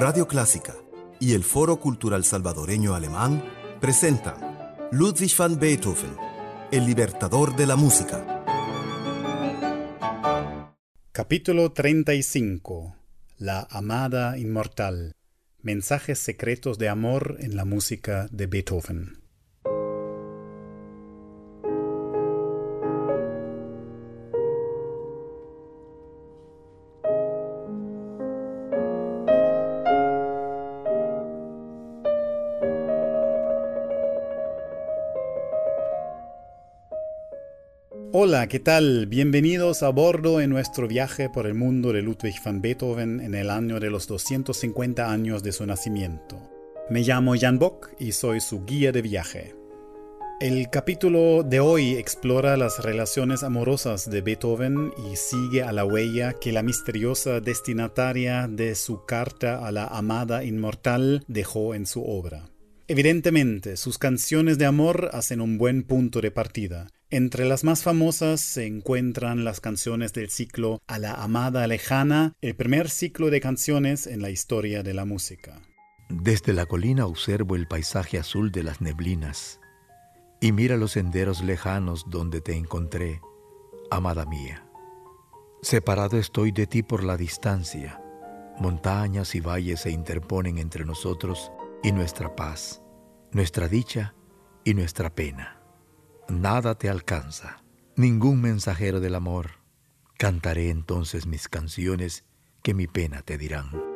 Radio Clásica y el Foro Cultural Salvadoreño Alemán presentan Ludwig van Beethoven, el libertador de la música. Capítulo 35 La amada inmortal Mensajes secretos de amor en la música de Beethoven. Hola, ¿qué tal? Bienvenidos a bordo en nuestro viaje por el mundo de Ludwig van Beethoven en el año de los 250 años de su nacimiento. Me llamo Jan Bock y soy su guía de viaje. El capítulo de hoy explora las relaciones amorosas de Beethoven y sigue a la huella que la misteriosa destinataria de su carta a la amada inmortal dejó en su obra. Evidentemente, sus canciones de amor hacen un buen punto de partida, entre las más famosas se encuentran las canciones del ciclo A la Amada Lejana, el primer ciclo de canciones en la historia de la música. Desde la colina observo el paisaje azul de las neblinas y mira los senderos lejanos donde te encontré, amada mía. Separado estoy de ti por la distancia, montañas y valles se interponen entre nosotros y nuestra paz, nuestra dicha y nuestra pena nada te alcanza, ningún mensajero del amor. Cantaré entonces mis canciones que mi pena te dirán.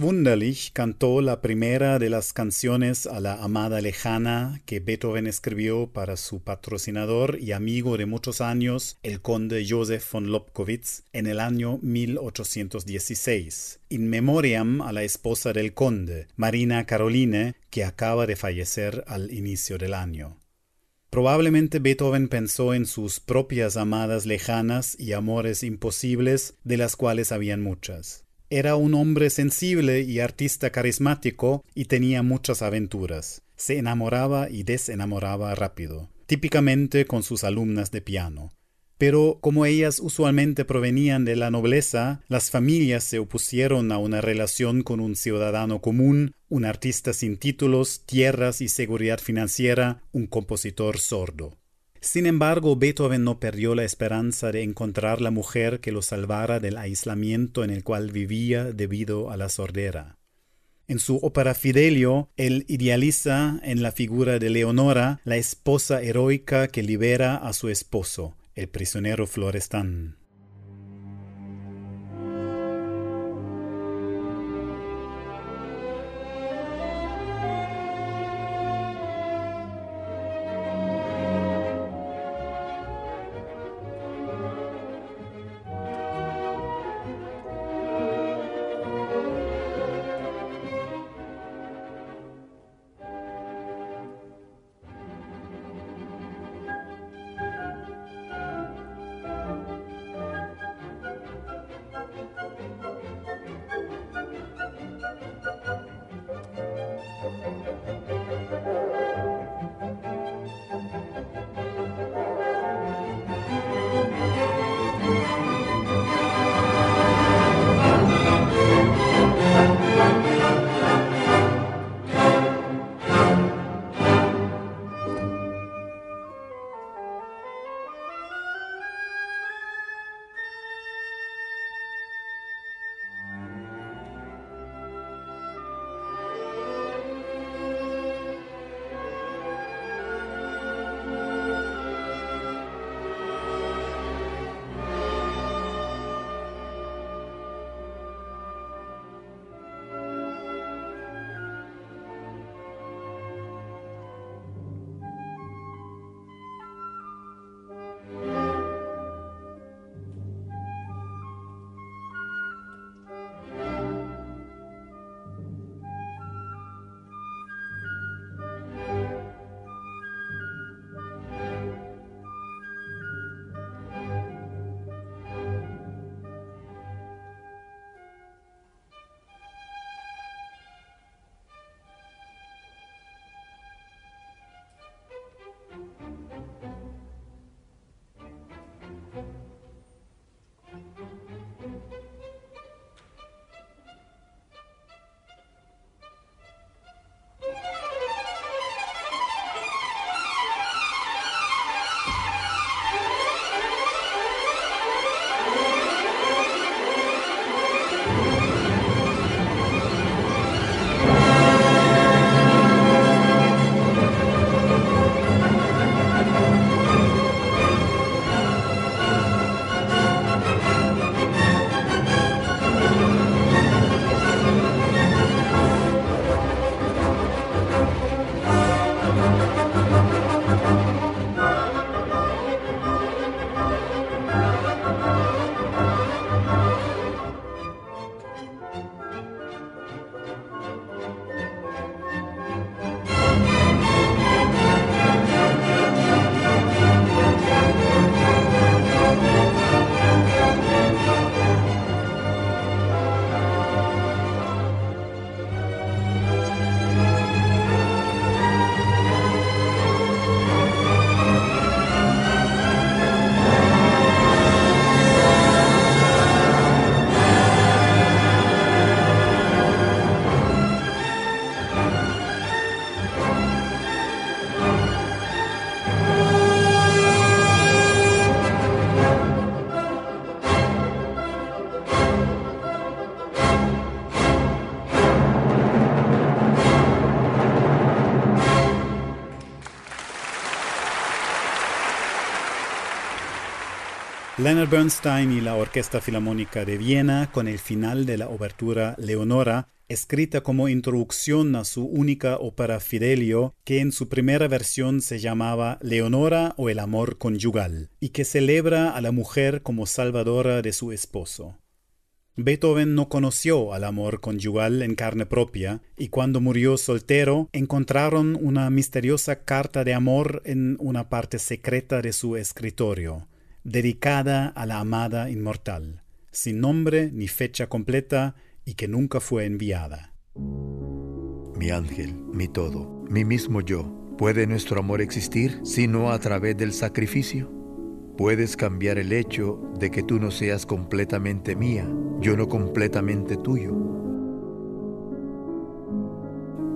Wunderlich cantó la primera de las canciones a la amada lejana que Beethoven escribió para su patrocinador y amigo de muchos años, el conde Joseph von Lobkowitz, en el año 1816, in memoriam a la esposa del conde, Marina Caroline, que acaba de fallecer al inicio del año. Probablemente Beethoven pensó en sus propias amadas lejanas y amores imposibles, de las cuales habían muchas. Era un hombre sensible y artista carismático y tenía muchas aventuras. Se enamoraba y desenamoraba rápido, típicamente con sus alumnas de piano. Pero como ellas usualmente provenían de la nobleza, las familias se opusieron a una relación con un ciudadano común, un artista sin títulos, tierras y seguridad financiera, un compositor sordo. Sin embargo, Beethoven no perdió la esperanza de encontrar la mujer que lo salvara del aislamiento en el cual vivía debido a la sordera. En su ópera Fidelio, él idealiza en la figura de Leonora la esposa heroica que libera a su esposo, el prisionero Florestan. Leonard Bernstein y la Orquesta Filarmónica de Viena con el final de la obertura Leonora, escrita como introducción a su única ópera Fidelio, que en su primera versión se llamaba Leonora o el amor conyugal, y que celebra a la mujer como salvadora de su esposo. Beethoven no conoció al amor conyugal en carne propia, y cuando murió soltero encontraron una misteriosa carta de amor en una parte secreta de su escritorio dedicada a la amada inmortal. sin nombre ni fecha completa y que nunca fue enviada. Mi ángel, mi todo, mi mismo yo, ¿puede nuestro amor existir si no a través del sacrificio? Puedes cambiar el hecho de que tú no seas completamente mía, yo no completamente tuyo.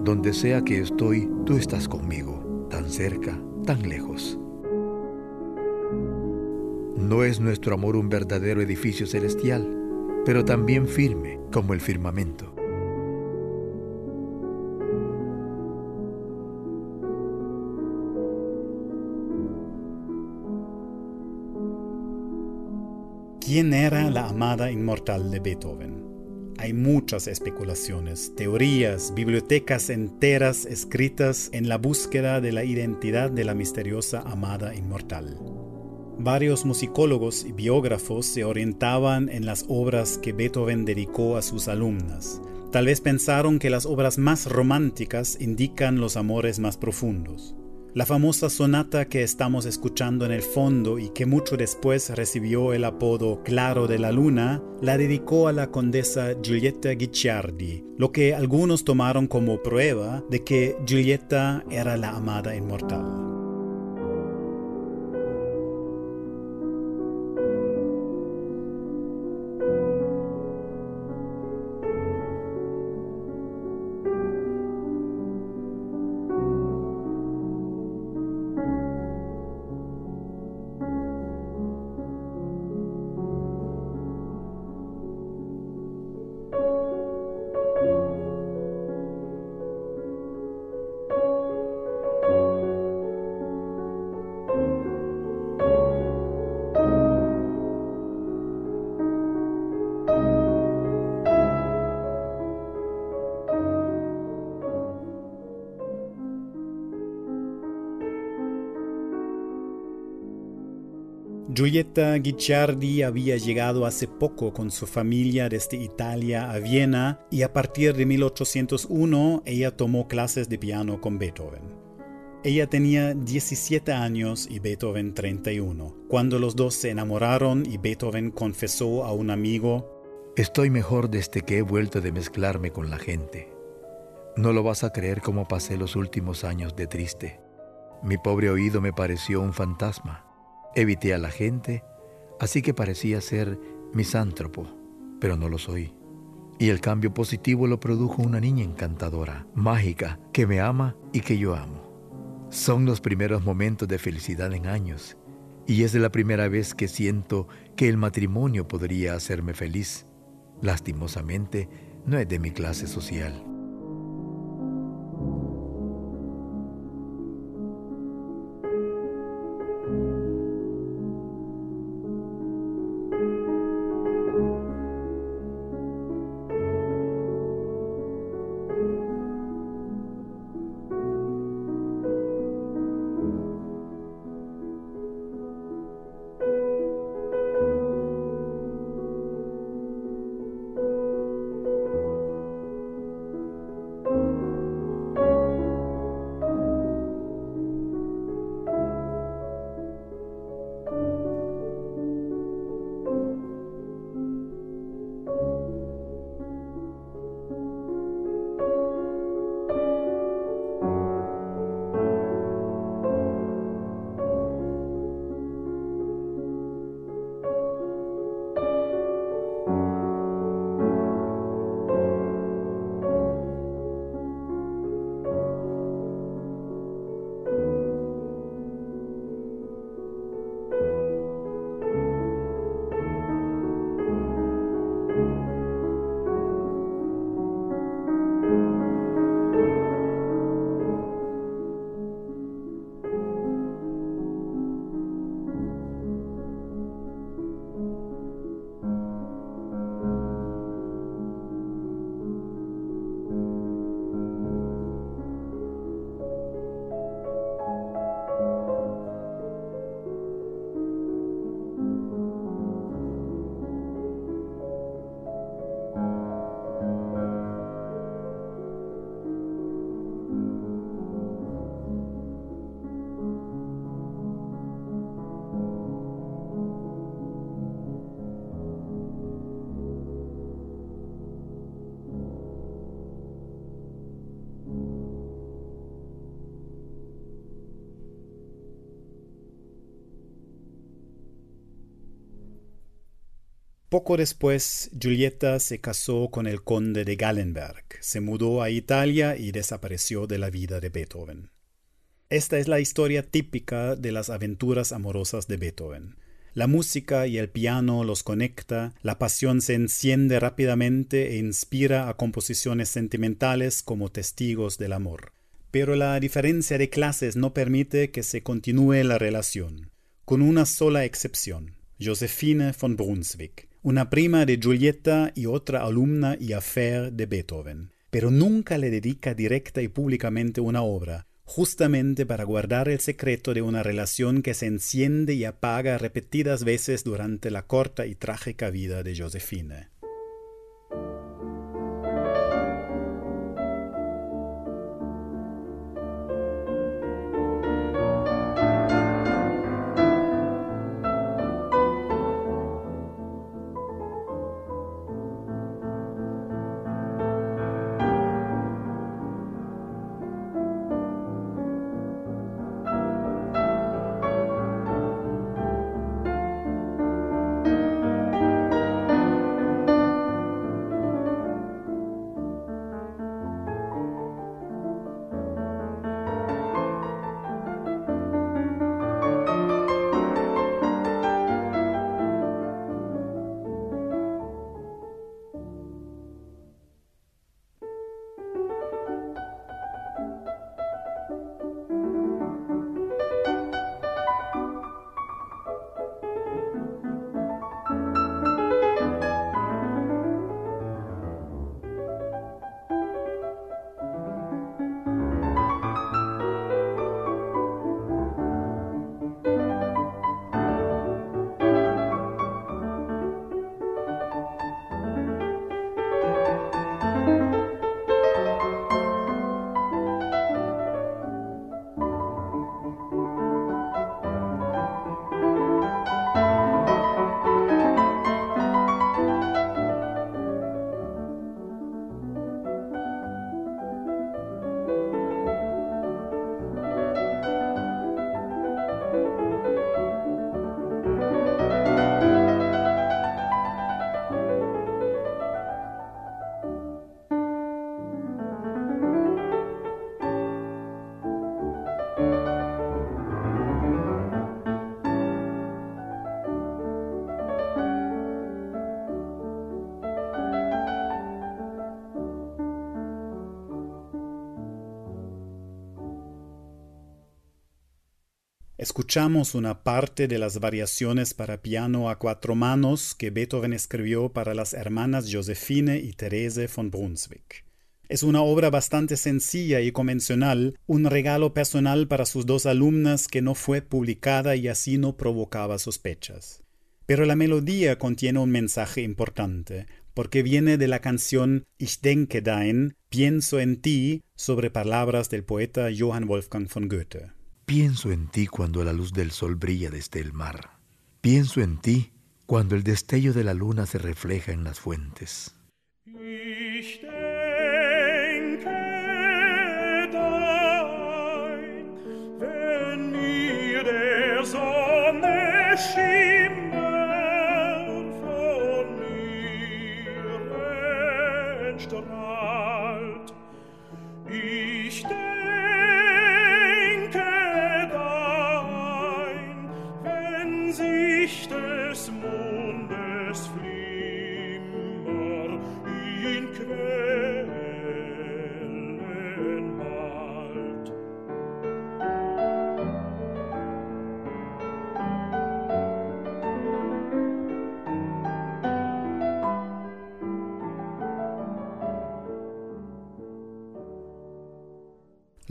Donde sea que estoy, tú estás conmigo, tan cerca, tan lejos. No es nuestro amor un verdadero edificio celestial, pero también firme como el firmamento. ¿Quién era la amada inmortal de Beethoven? Hay muchas especulaciones, teorías, bibliotecas enteras escritas en la búsqueda de la identidad de la misteriosa amada inmortal. Varios musicólogos y biógrafos se orientaban en las obras que Beethoven dedicó a sus alumnas. Tal vez pensaron que las obras más románticas indican los amores más profundos. La famosa sonata que estamos escuchando en el fondo y que mucho después recibió el apodo Claro de la Luna, la dedicó a la condesa Giulietta Guicciardi, lo que algunos tomaron como prueba de que Giulietta era la amada inmortal. Giulietta Guicciardi había llegado hace poco con su familia desde Italia a Viena y a partir de 1801 ella tomó clases de piano con Beethoven. Ella tenía 17 años y Beethoven 31, cuando los dos se enamoraron y Beethoven confesó a un amigo, Estoy mejor desde que he vuelto de mezclarme con la gente. No lo vas a creer cómo pasé los últimos años de triste. Mi pobre oído me pareció un fantasma. Evité a la gente, así que parecía ser misántropo, pero no lo soy. Y el cambio positivo lo produjo una niña encantadora, mágica, que me ama y que yo amo. Son los primeros momentos de felicidad en años, y es la primera vez que siento que el matrimonio podría hacerme feliz. Lastimosamente, no es de mi clase social. Poco después, Giulietta se casó con el conde de Gallenberg, se mudó a Italia y desapareció de la vida de Beethoven. Esta es la historia típica de las aventuras amorosas de Beethoven. La música y el piano los conecta, la pasión se enciende rápidamente e inspira a composiciones sentimentales como testigos del amor. Pero la diferencia de clases no permite que se continúe la relación, con una sola excepción, Josephine von Brunswick, una prima de Giulietta y otra alumna y affair de Beethoven, pero nunca le dedica directa y públicamente una obra, justamente para guardar el secreto de una relación que se enciende y apaga repetidas veces durante la corta y trágica vida de Josephine. Escuchamos una parte de las variaciones para piano a cuatro manos que Beethoven escribió para las hermanas Josephine y Therese von Brunswick. Es una obra bastante sencilla y convencional, un regalo personal para sus dos alumnas que no fue publicada y así no provocaba sospechas. Pero la melodía contiene un mensaje importante, porque viene de la canción Ich denke dein, pienso en ti, sobre palabras del poeta Johann Wolfgang von Goethe. Pienso en ti cuando la luz del sol brilla desde el mar. Pienso en ti cuando el destello de la luna se refleja en las fuentes.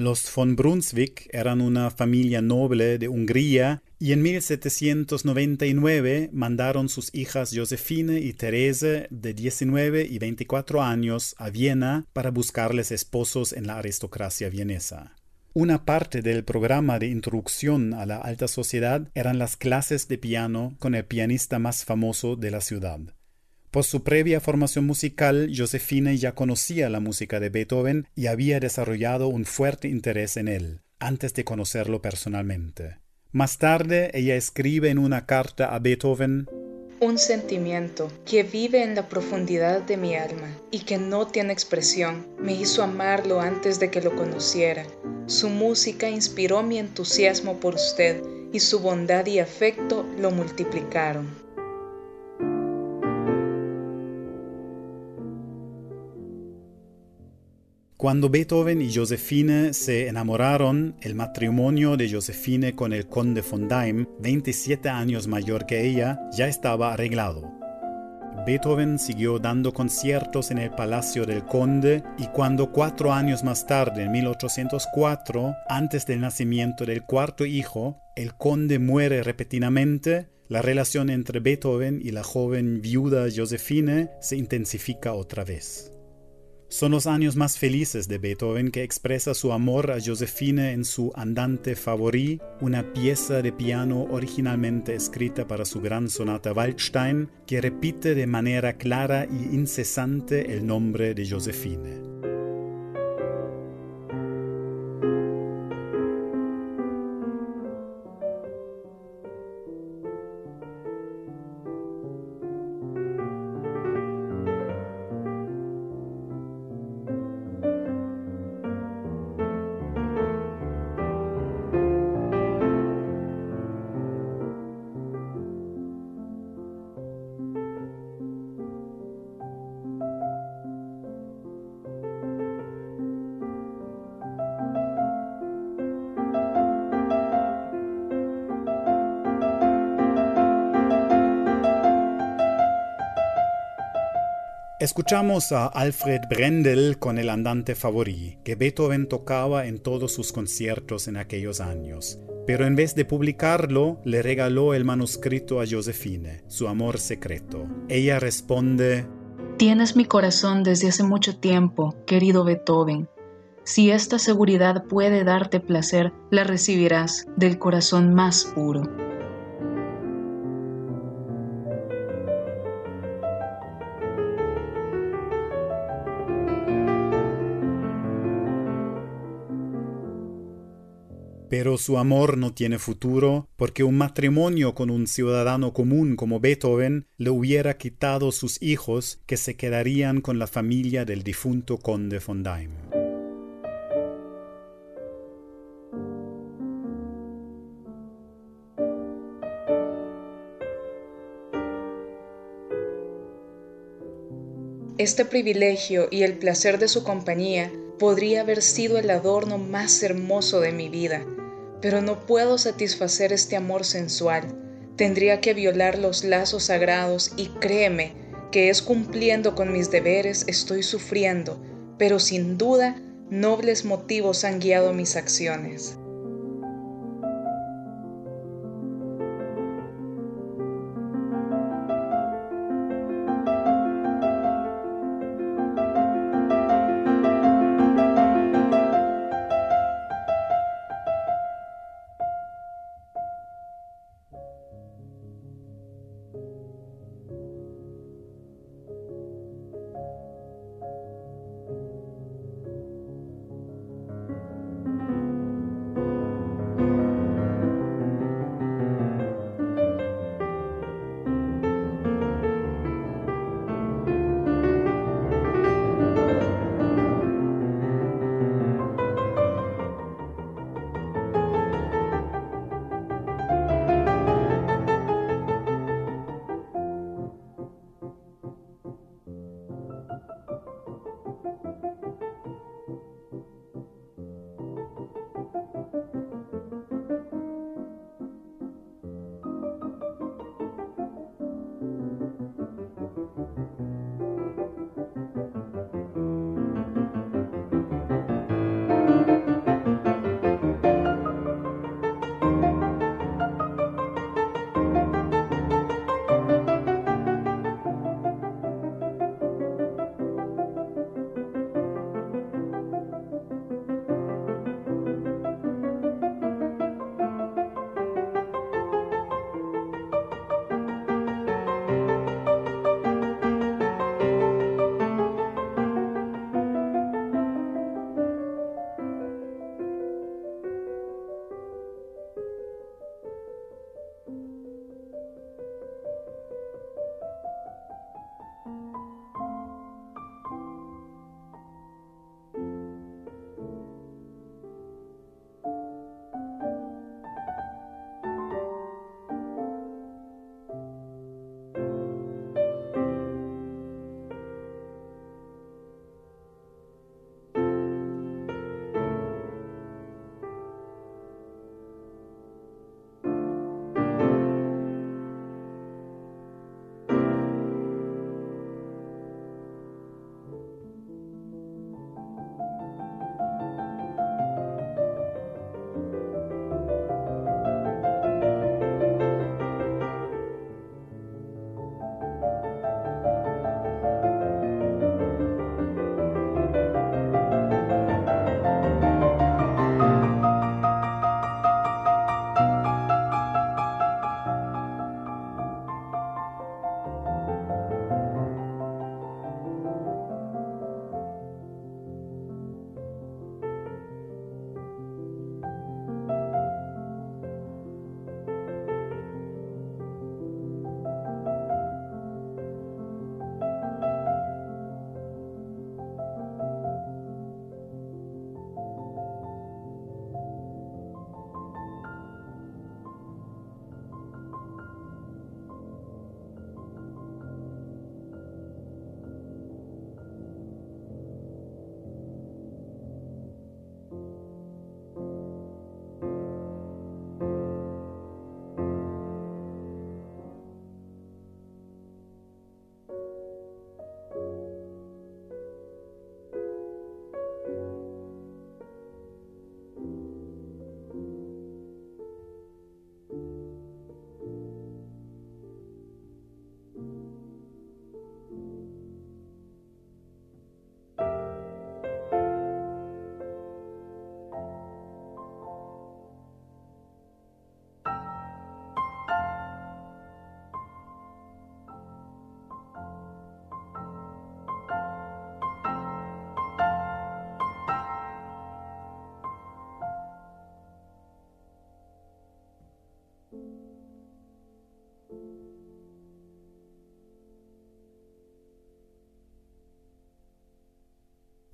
Los von Brunswick eran una familia noble de Hungría y en 1799 mandaron sus hijas Josefine y Therese de 19 y 24 años a Viena para buscarles esposos en la aristocracia vienesa. Una parte del programa de introducción a la alta sociedad eran las clases de piano con el pianista más famoso de la ciudad. Por su previa formación musical, Josefina ya conocía la música de Beethoven y había desarrollado un fuerte interés en él, antes de conocerlo personalmente. Más tarde, ella escribe en una carta a Beethoven un sentimiento que vive en la profundidad de mi alma y que no tiene expresión. Me hizo amarlo antes de que lo conociera. Su música inspiró mi entusiasmo por usted y su bondad y afecto lo multiplicaron. Cuando Beethoven y Josephine se enamoraron, el matrimonio de Josephine con el conde von Daim, 27 años mayor que ella, ya estaba arreglado. Beethoven siguió dando conciertos en el Palacio del Conde y cuando cuatro años más tarde, en 1804, antes del nacimiento del cuarto hijo, el conde muere repentinamente, la relación entre Beethoven y la joven viuda Josephine se intensifica otra vez. Son los años más felices de Beethoven que expresa su amor a Josephine en su Andante Favori, una pieza de piano originalmente escrita para su gran sonata Waldstein, que repite de manera clara y incesante el nombre de Josephine. Escuchamos a Alfred Brendel con el andante favori, que Beethoven tocaba en todos sus conciertos en aquellos años. Pero en vez de publicarlo, le regaló el manuscrito a Josephine, su amor secreto. Ella responde, Tienes mi corazón desde hace mucho tiempo, querido Beethoven. Si esta seguridad puede darte placer, la recibirás del corazón más puro. Su amor no tiene futuro porque un matrimonio con un ciudadano común como Beethoven le hubiera quitado sus hijos que se quedarían con la familia del difunto conde von Daim. Este privilegio y el placer de su compañía podría haber sido el adorno más hermoso de mi vida, pero no puedo satisfacer este amor sensual. Tendría que violar los lazos sagrados y créeme que es cumpliendo con mis deberes estoy sufriendo, pero sin duda nobles motivos han guiado mis acciones.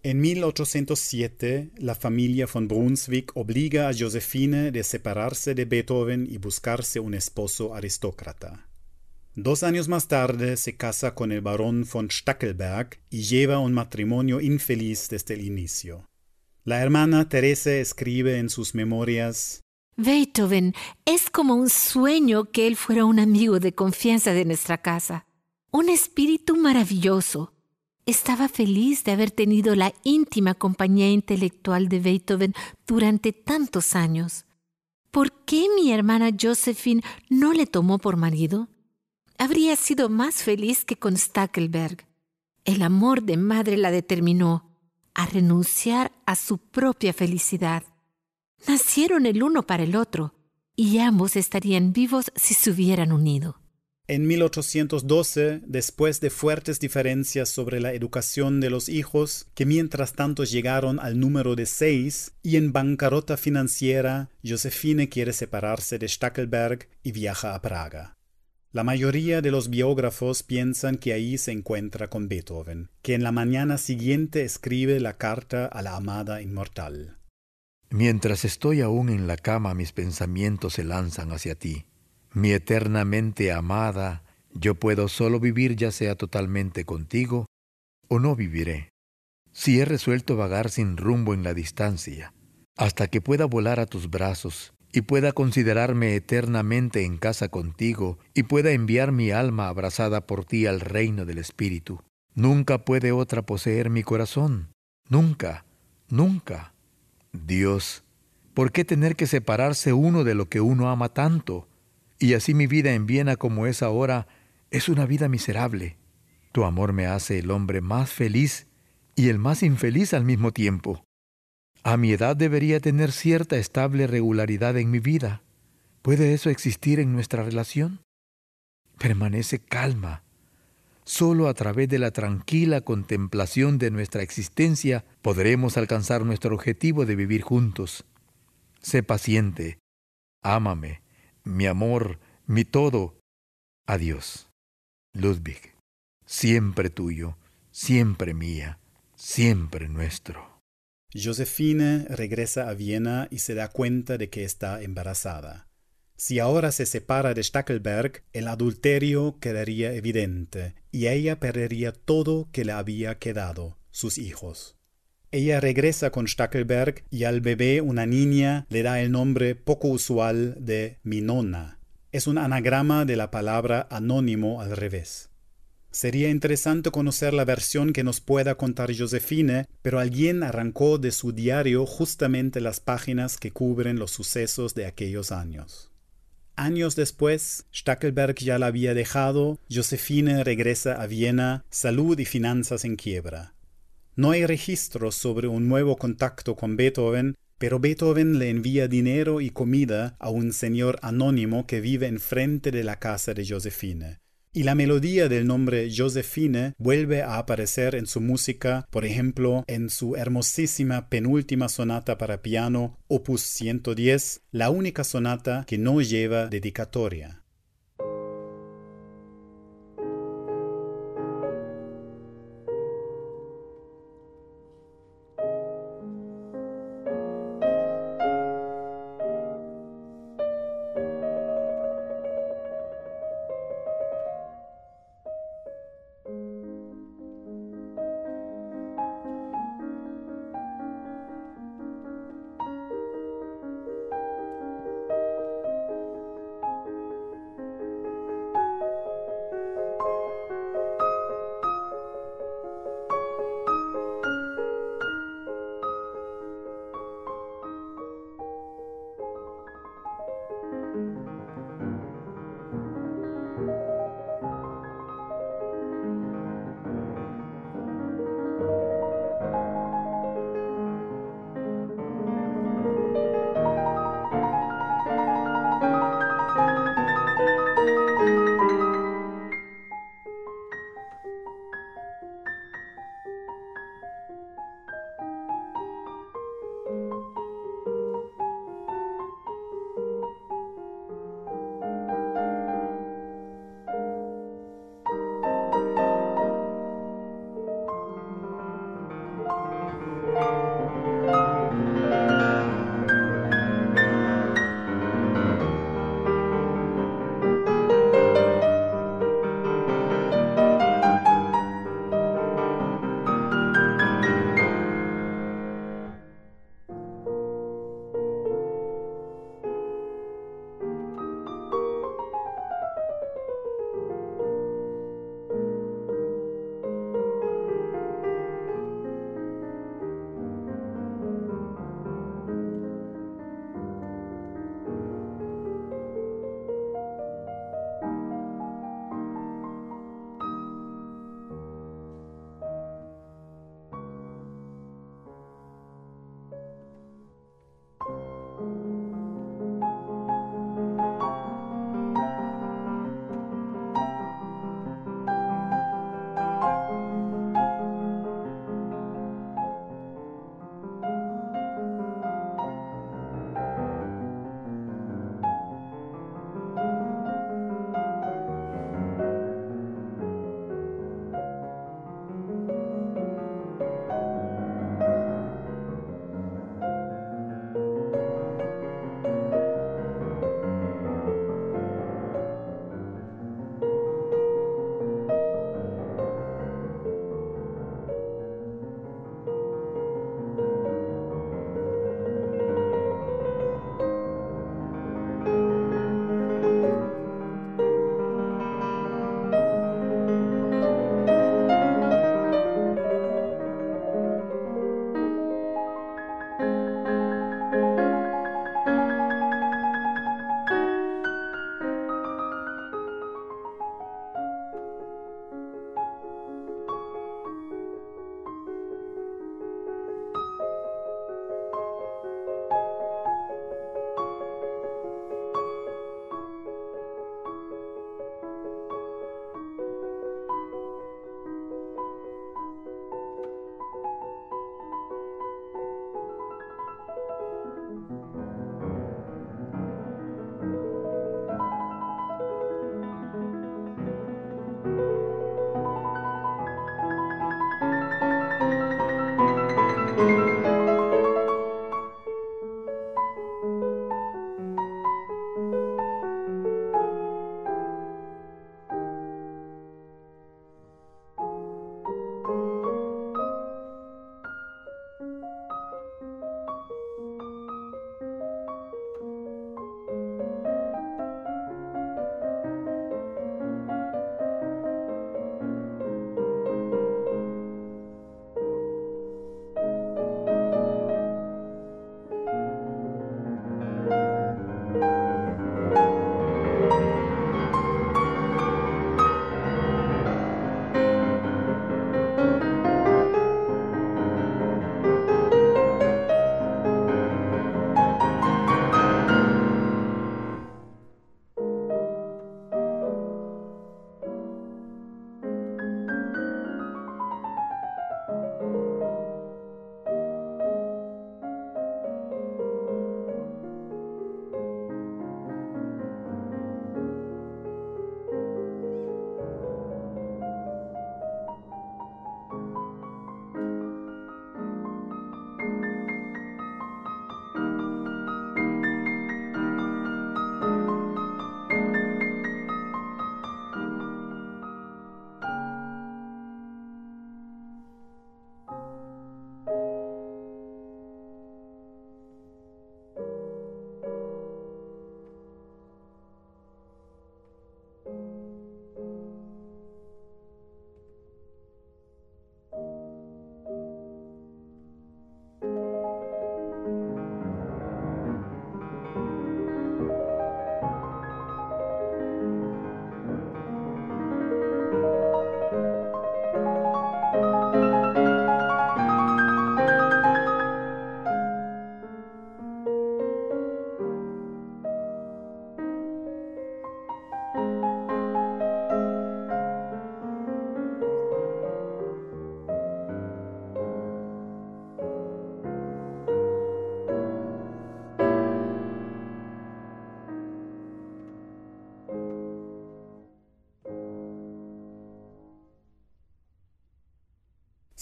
En 1807, la familia von Brunswick obliga a Josefine de separarse de Beethoven y buscarse un esposo aristócrata. Dos años más tarde se casa con el barón von Stackelberg y lleva un matrimonio infeliz desde el inicio. La hermana Teresa escribe en sus memorias Beethoven es como un sueño que él fuera un amigo de confianza de nuestra casa, un espíritu maravilloso. Estaba feliz de haber tenido la íntima compañía intelectual de Beethoven durante tantos años. ¿Por qué mi hermana Josephine no le tomó por marido? Habría sido más feliz que con Stackelberg. El amor de madre la determinó a renunciar a su propia felicidad. Nacieron el uno para el otro, y ambos estarían vivos si se hubieran unido. En 1812, después de fuertes diferencias sobre la educación de los hijos, que mientras tanto llegaron al número de seis, y en bancarrota financiera, Josefine quiere separarse de Stackelberg y viaja a Praga. La mayoría de los biógrafos piensan que ahí se encuentra con Beethoven, que en la mañana siguiente escribe la carta a la amada inmortal. Mientras estoy aún en la cama, mis pensamientos se lanzan hacia ti. Mi eternamente amada, yo puedo solo vivir ya sea totalmente contigo o no viviré. Si he resuelto vagar sin rumbo en la distancia, hasta que pueda volar a tus brazos y pueda considerarme eternamente en casa contigo y pueda enviar mi alma abrazada por ti al reino del Espíritu. Nunca puede otra poseer mi corazón. Nunca, nunca. Dios, ¿por qué tener que separarse uno de lo que uno ama tanto? Y así mi vida en Viena como es ahora es una vida miserable. Tu amor me hace el hombre más feliz y el más infeliz al mismo tiempo. A mi edad debería tener cierta estable regularidad en mi vida. ¿Puede eso existir en nuestra relación? Permanece calma, Solo a través de la tranquila contemplación de nuestra existencia podremos alcanzar nuestro objetivo de vivir juntos. Sé paciente, ámame, mi amor, mi todo. Adiós. Ludwig, siempre tuyo, siempre mía, siempre nuestro. Josefine regresa a Viena y se da cuenta de que está embarazada. Si ahora se separa de Stackelberg, el adulterio quedaría evidente, y ella perdería todo que le había quedado, sus hijos. Ella regresa con Stackelberg y al bebé una niña le da el nombre poco usual de Minona. Es un anagrama de la palabra anónimo al revés. Sería interesante conocer la versión que nos pueda contar Josefine, pero alguien arrancó de su diario justamente las páginas que cubren los sucesos de aquellos años. Años después, Stackelberg ya la había dejado, Josefine regresa a Viena, salud y finanzas en quiebra. No hay registros sobre un nuevo contacto con Beethoven, pero Beethoven le envía dinero y comida a un señor anónimo que vive enfrente de la casa de Josefine y la melodía del nombre Josephine vuelve a aparecer en su música, por ejemplo, en su hermosísima penúltima sonata para piano, opus 110, la única sonata que no lleva dedicatoria.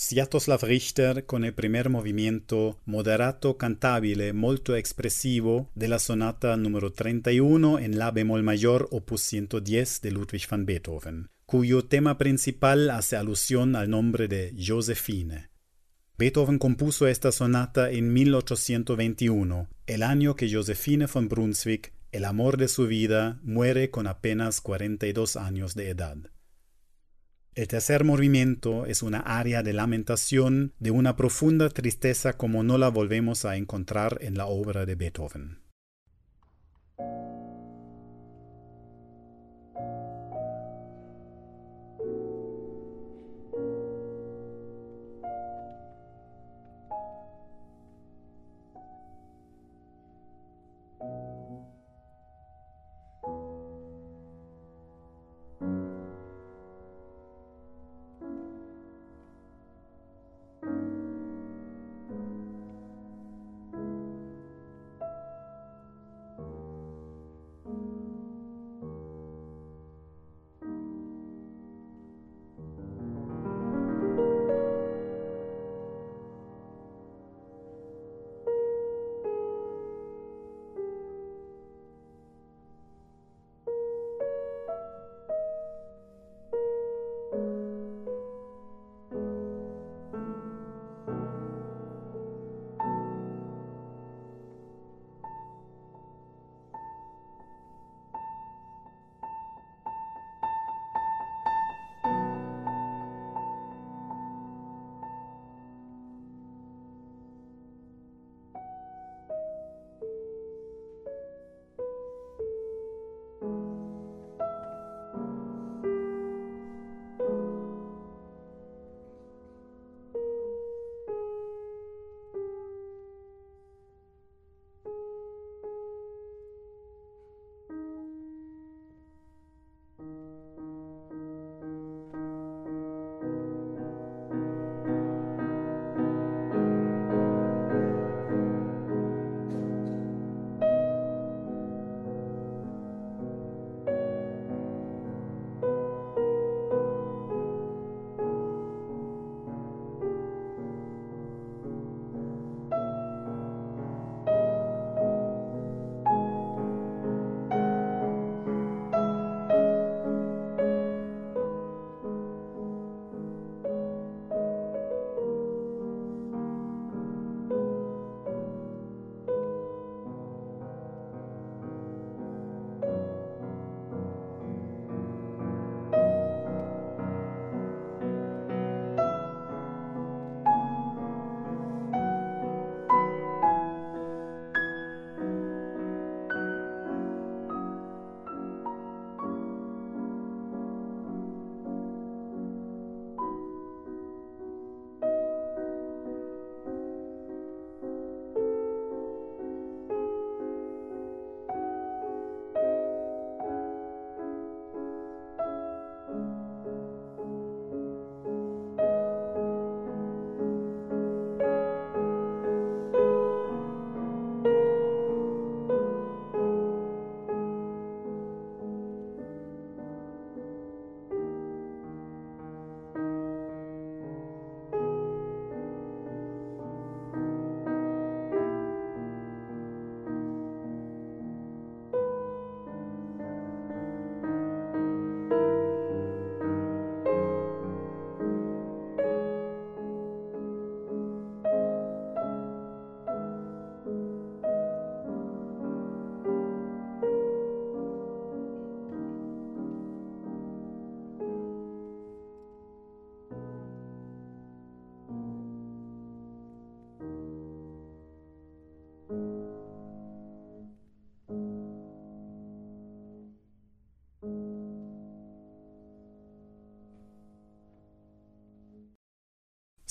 Sviatoslav Richter con el primer movimiento moderato cantabile molto de la sonata número 31 en la bemol mayor opus 110 de Ludwig van Beethoven, cuyo tema principal hace alusión al nombre de Josephine. Beethoven compuso esta sonata en 1821, el año que Josephine von Brunswick, el amor de su vida, muere con apenas 42 años de edad. El tercer movimiento es una área de lamentación de una profunda tristeza como no la volvemos a encontrar en la obra de Beethoven.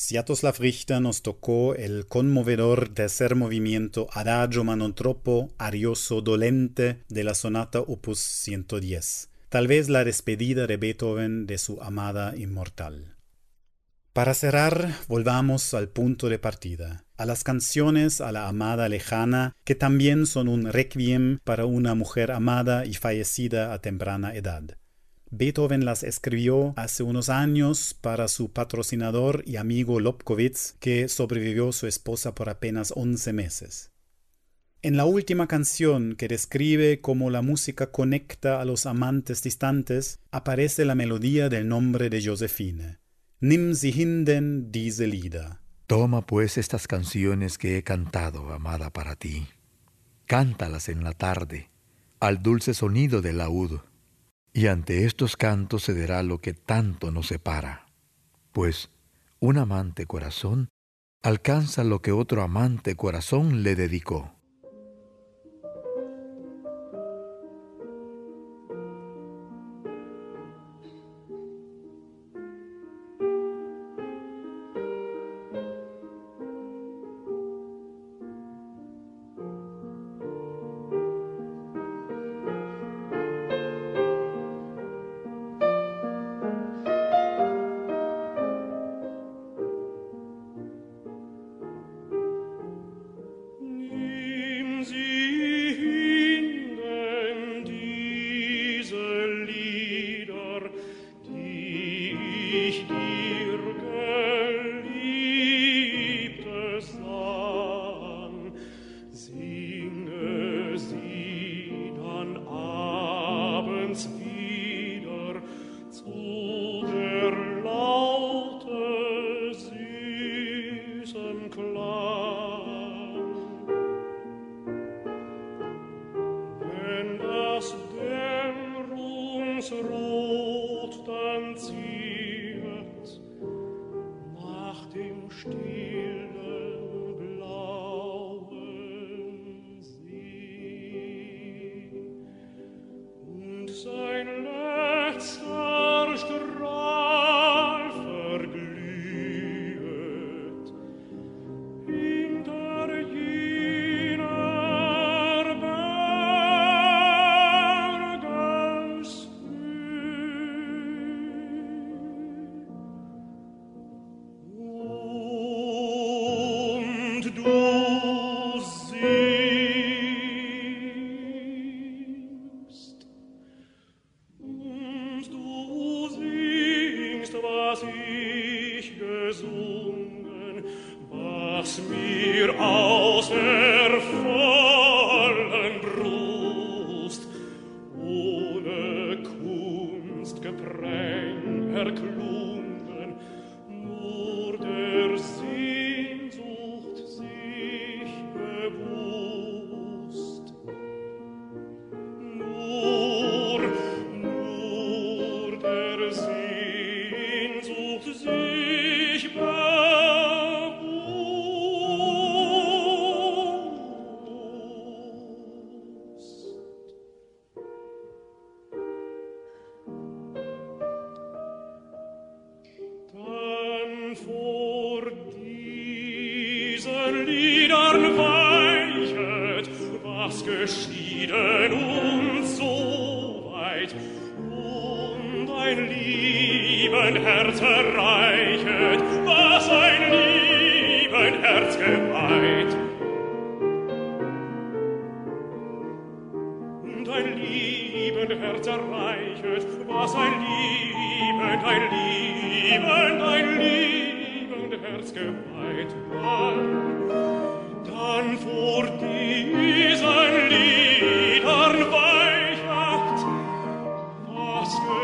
Sviatoslav Richter nos tocó el conmovedor tercer movimiento Adagio ma non troppo arioso dolente de la sonata opus 110, tal vez la despedida de Beethoven de su amada inmortal. Para cerrar, volvamos al punto de partida, a las canciones a la amada lejana, que también son un requiem para una mujer amada y fallecida a temprana edad. Beethoven las escribió hace unos años para su patrocinador y amigo Lobkowitz, que sobrevivió su esposa por apenas 11 meses. En la última canción, que describe cómo la música conecta a los amantes distantes, aparece la melodía del nombre de Josephine. Nimm sie hinden diese Lieder. Toma pues estas canciones que he cantado, amada, para ti. Cántalas en la tarde, al dulce sonido del laúd. Y ante estos cantos se dará lo que tanto nos separa. Pues un amante corazón alcanza lo que otro amante corazón le dedicó.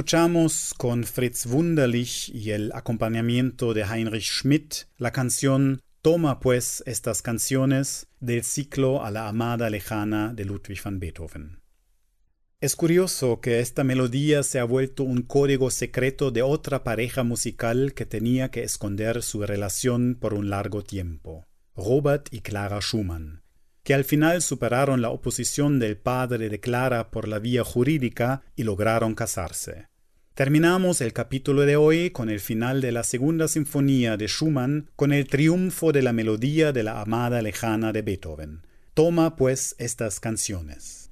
Escuchamos con Fritz Wunderlich y el acompañamiento de Heinrich Schmidt la canción Toma pues estas canciones del ciclo a la amada lejana de Ludwig van Beethoven. Es curioso que esta melodía se ha vuelto un código secreto de otra pareja musical que tenía que esconder su relación por un largo tiempo, Robert y Clara Schumann, que al final superaron la oposición del padre de Clara por la vía jurídica y lograron casarse. Terminamos el capítulo de hoy con el final de la segunda sinfonía de Schumann, con el triunfo de la melodía de la amada lejana de Beethoven. Toma pues estas canciones.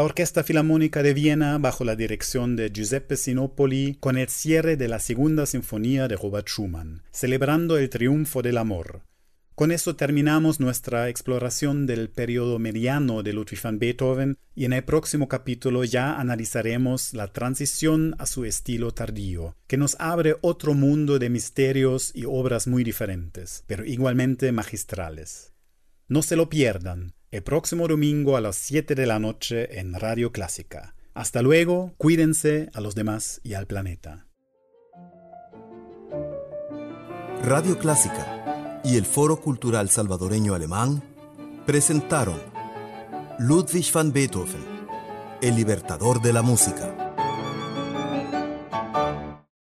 La Orquesta Filarmónica de Viena, bajo la dirección de Giuseppe Sinopoli, con el cierre de la Segunda Sinfonía de Robert Schumann, celebrando el triunfo del amor. Con eso terminamos nuestra exploración del periodo mediano de Ludwig van Beethoven y en el próximo capítulo ya analizaremos la transición a su estilo tardío, que nos abre otro mundo de misterios y obras muy diferentes, pero igualmente magistrales. No se lo pierdan, el próximo domingo a las 7 de la noche en Radio Clásica. Hasta luego, cuídense a los demás y al planeta. Radio Clásica y el Foro Cultural Salvadoreño Alemán presentaron Ludwig van Beethoven, el libertador de la música.